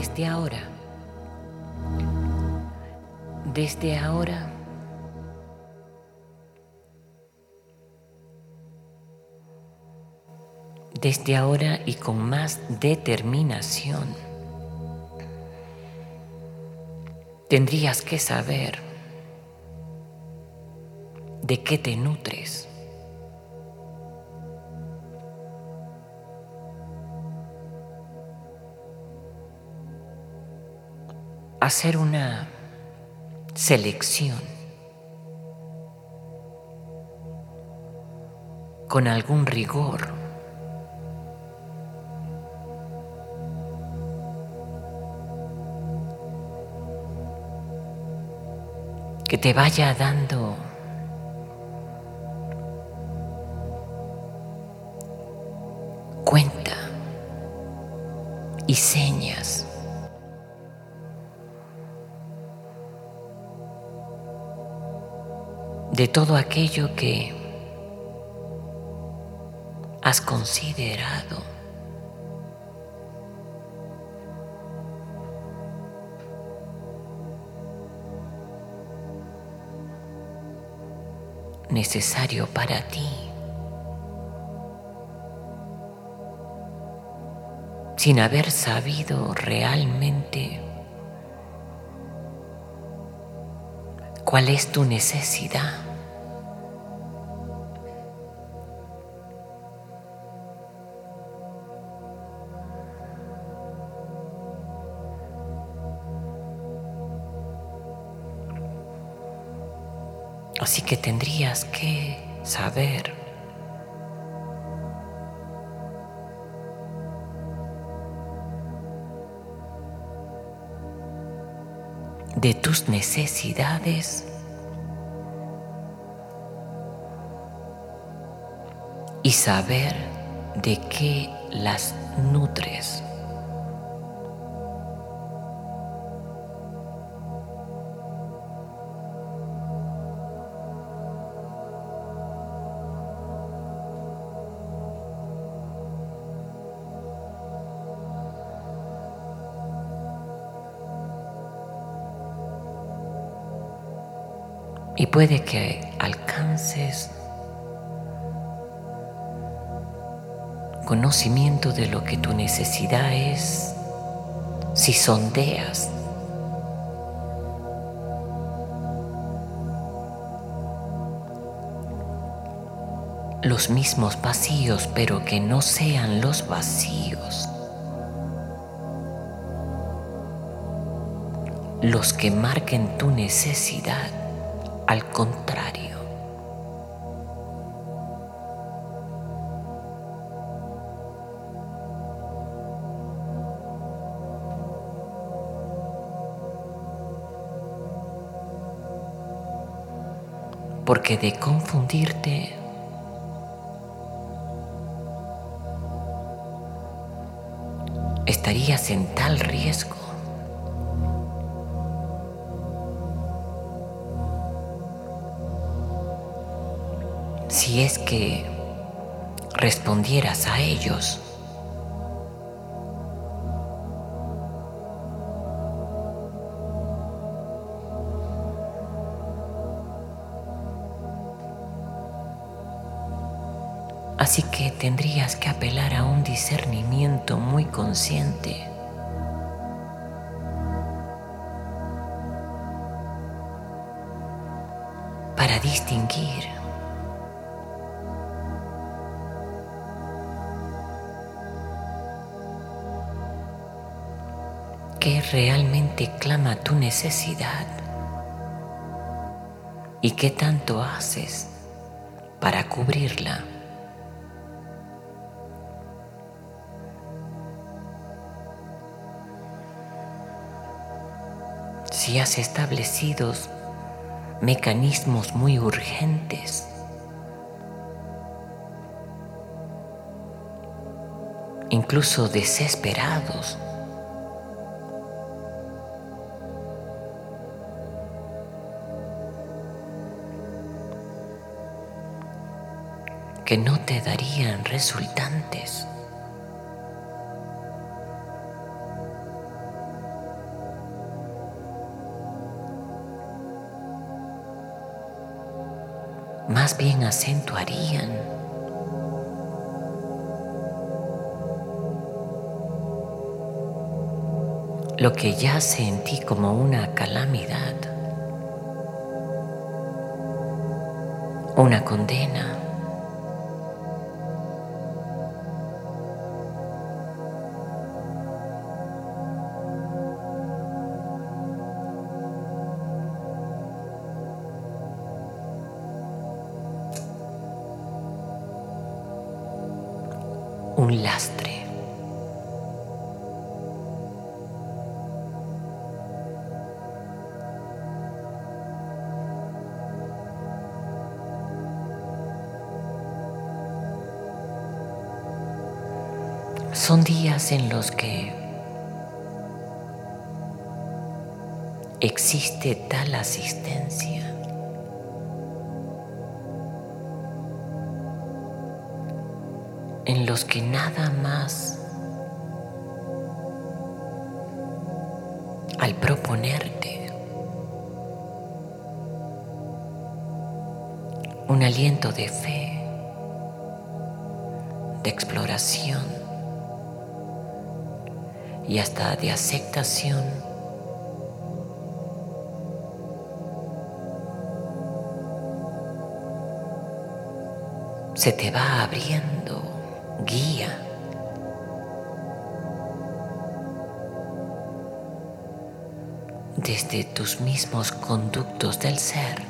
desde ahora, desde ahora, desde ahora y con más determinación, tendrías que saber de qué te nutres. Hacer una selección con algún rigor. que te vaya dando cuenta y señas de todo aquello que has considerado necesario para ti. sin haber sabido realmente cuál es tu necesidad. Así que tendrías que saber de tus necesidades y saber de qué las nutres. Y puede que alcances conocimiento de lo que tu necesidad es si sondeas los mismos vacíos, pero que no sean los vacíos los que marquen tu necesidad. Al contrario, porque de confundirte estarías en tal riesgo si es que respondieras a ellos. Así que tendrías que apelar a un discernimiento muy consciente. para distinguir qué realmente clama tu necesidad y qué tanto haces para cubrirla. Si has establecido mecanismos muy urgentes, incluso desesperados, que no te darían resultantes. Más bien acentuarían lo que ya sentí como una calamidad, una condena. Un lastre. Son días en los que existe tal asistencia. En los que nada más al proponerte un aliento de fe, de exploración y hasta de aceptación, se te va abriendo guía. desde tus mismos conductos del ser.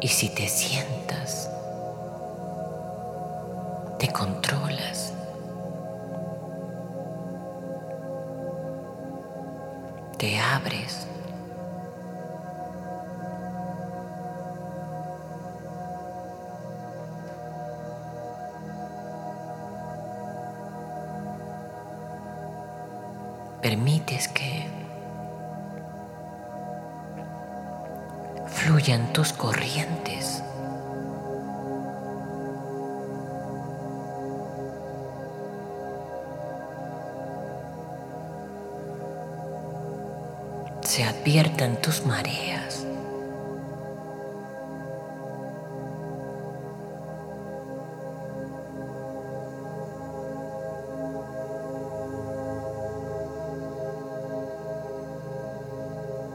Y si te sientas te controlas. Te abres. Permites que fluyan tus corrientes. Se adviertan tus mareas.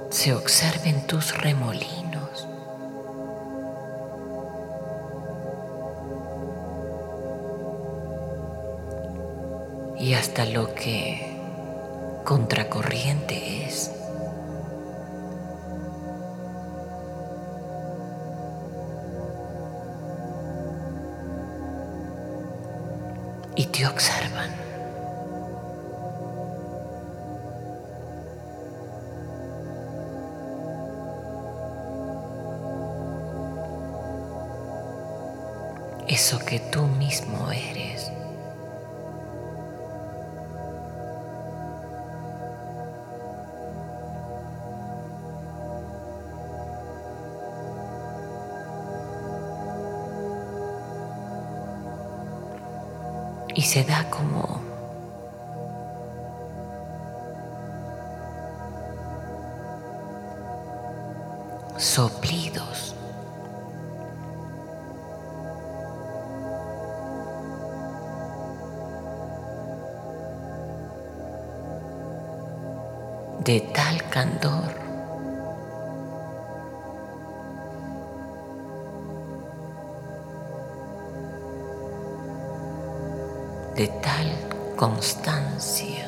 Se observen tus remolinos. Y hasta lo que contracorriente es. Y te observan. Eso que tú mismo eres. Se da como soplidos. de tal candor de tal constancia.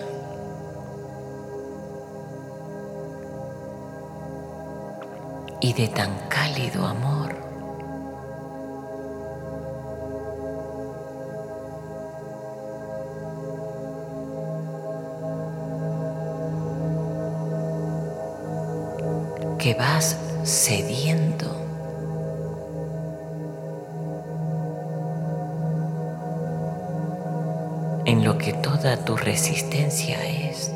y de tan cálido amor. que vas cediendo en lo que toda tu resistencia es.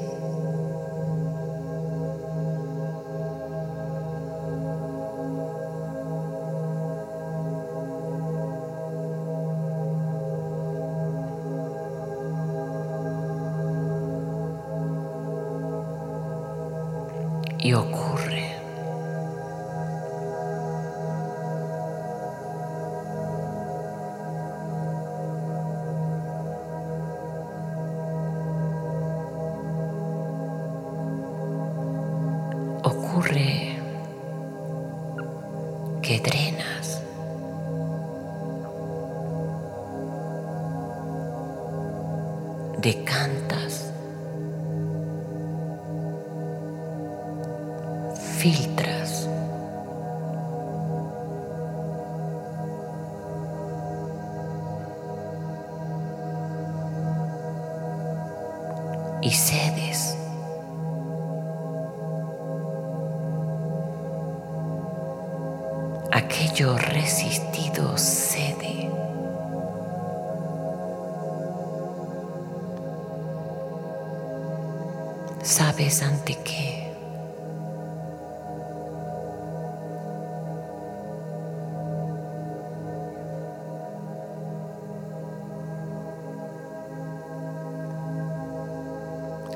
Aquello resistido cede. ¿Sabes ante qué?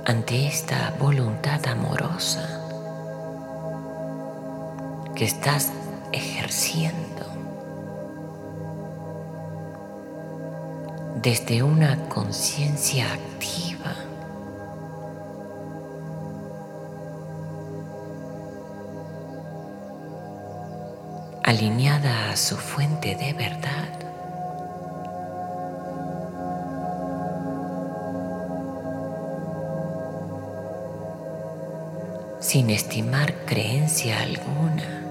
Ante esta voluntad amorosa que estás ejerciendo desde una conciencia activa. alineada a su fuente de verdad. sin estimar creencia alguna.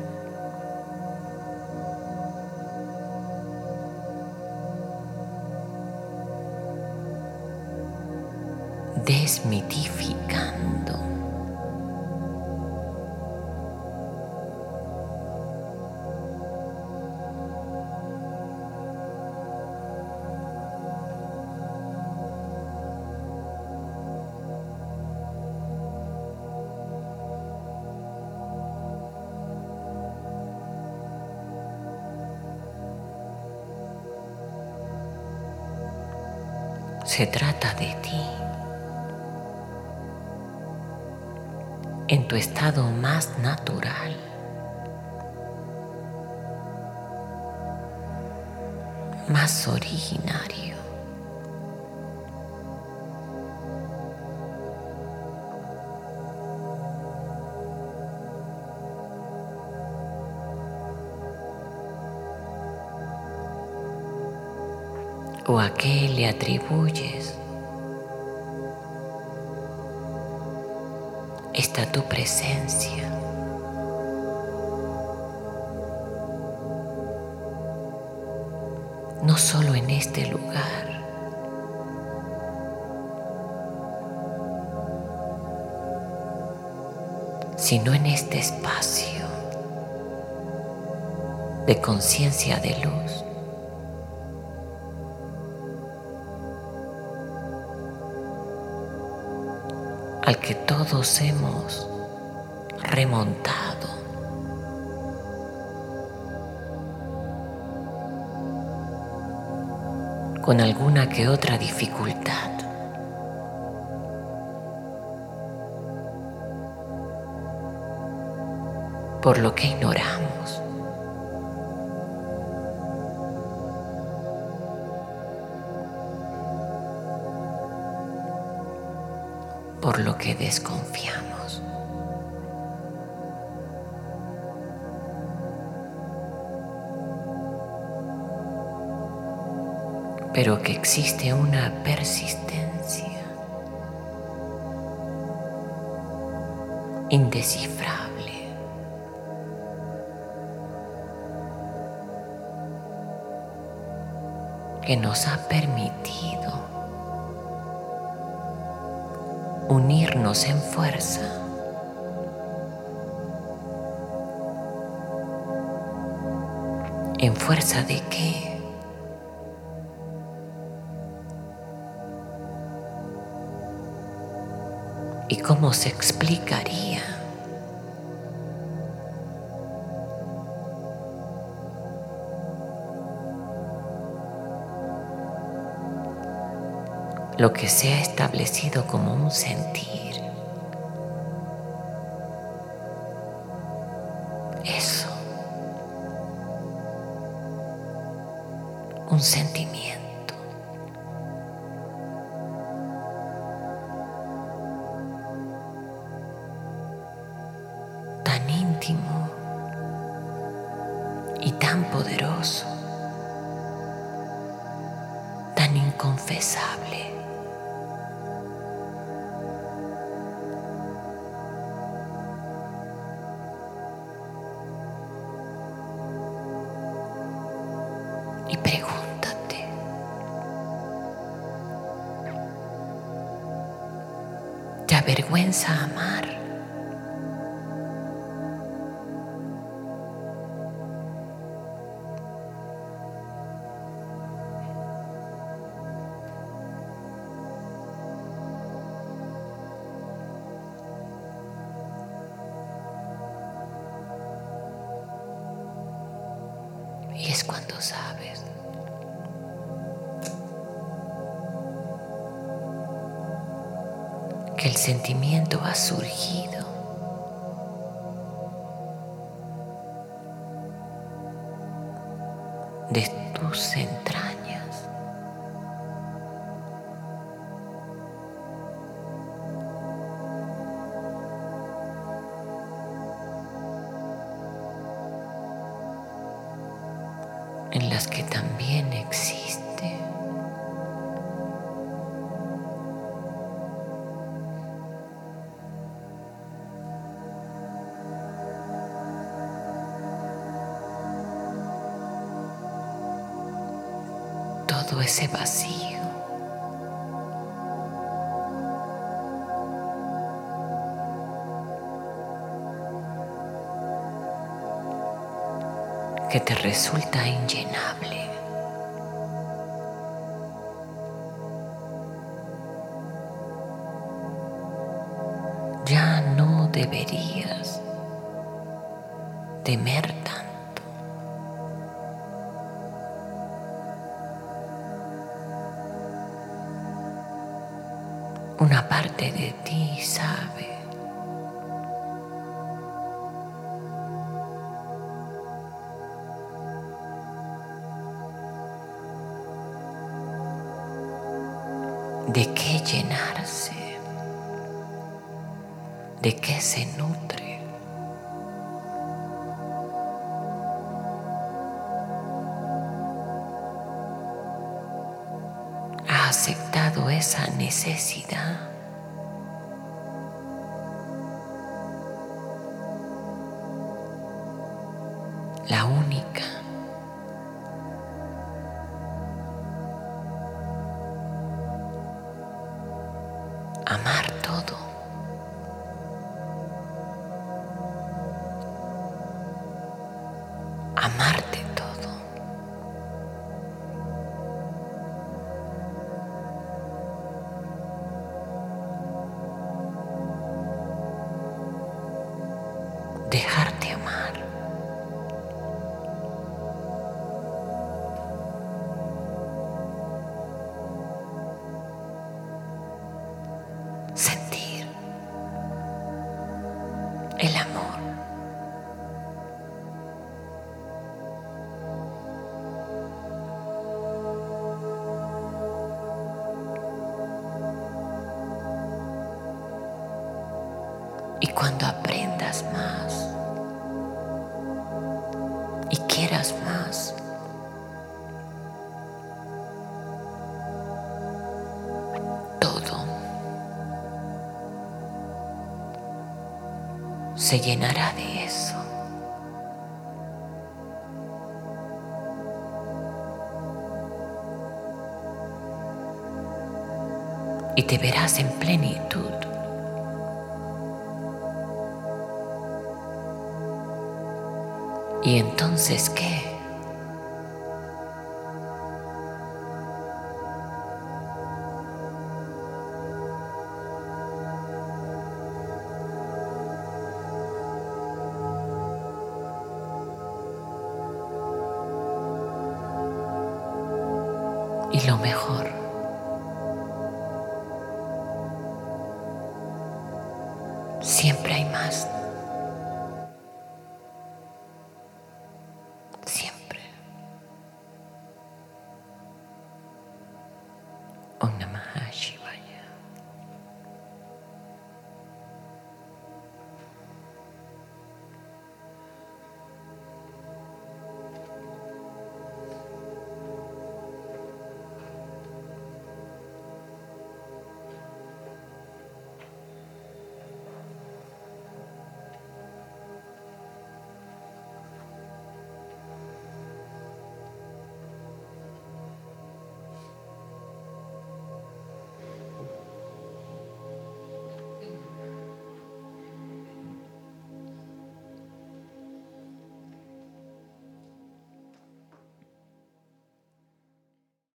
Desmitificando. Se trata de ti. Tu estado más natural. más originario. ¿O a qué le atribuyes esta tu presencia? No solo en este lugar, sino en este espacio de conciencia de luz. Al que todos hemos remontado. con alguna que otra dificultad. por lo que ignoramos. Por lo que desconfiamos. Pero que existe una persistencia indescifrable. que nos ha permitido unirnos en fuerza. ¿En fuerza de qué? ¿Y cómo se explicaría? lo que se ha establecido como un sentir. Eso. Un sentimiento. tan íntimo y tan poderoso, tan inconfesable. Y pregúntate, ¿te avergüenza amar? Que el sentimiento ha surgido de tus entrañas. Todo ese vacío. que te resulta inllenable. De qué llenarse, de qué se nutre. Ha aceptado esa necesidad. Amar todo. Y cuando aprendas más y quieras más, todo se llenará de eso. Y te verás en plenitud. ¿Y entonces qué?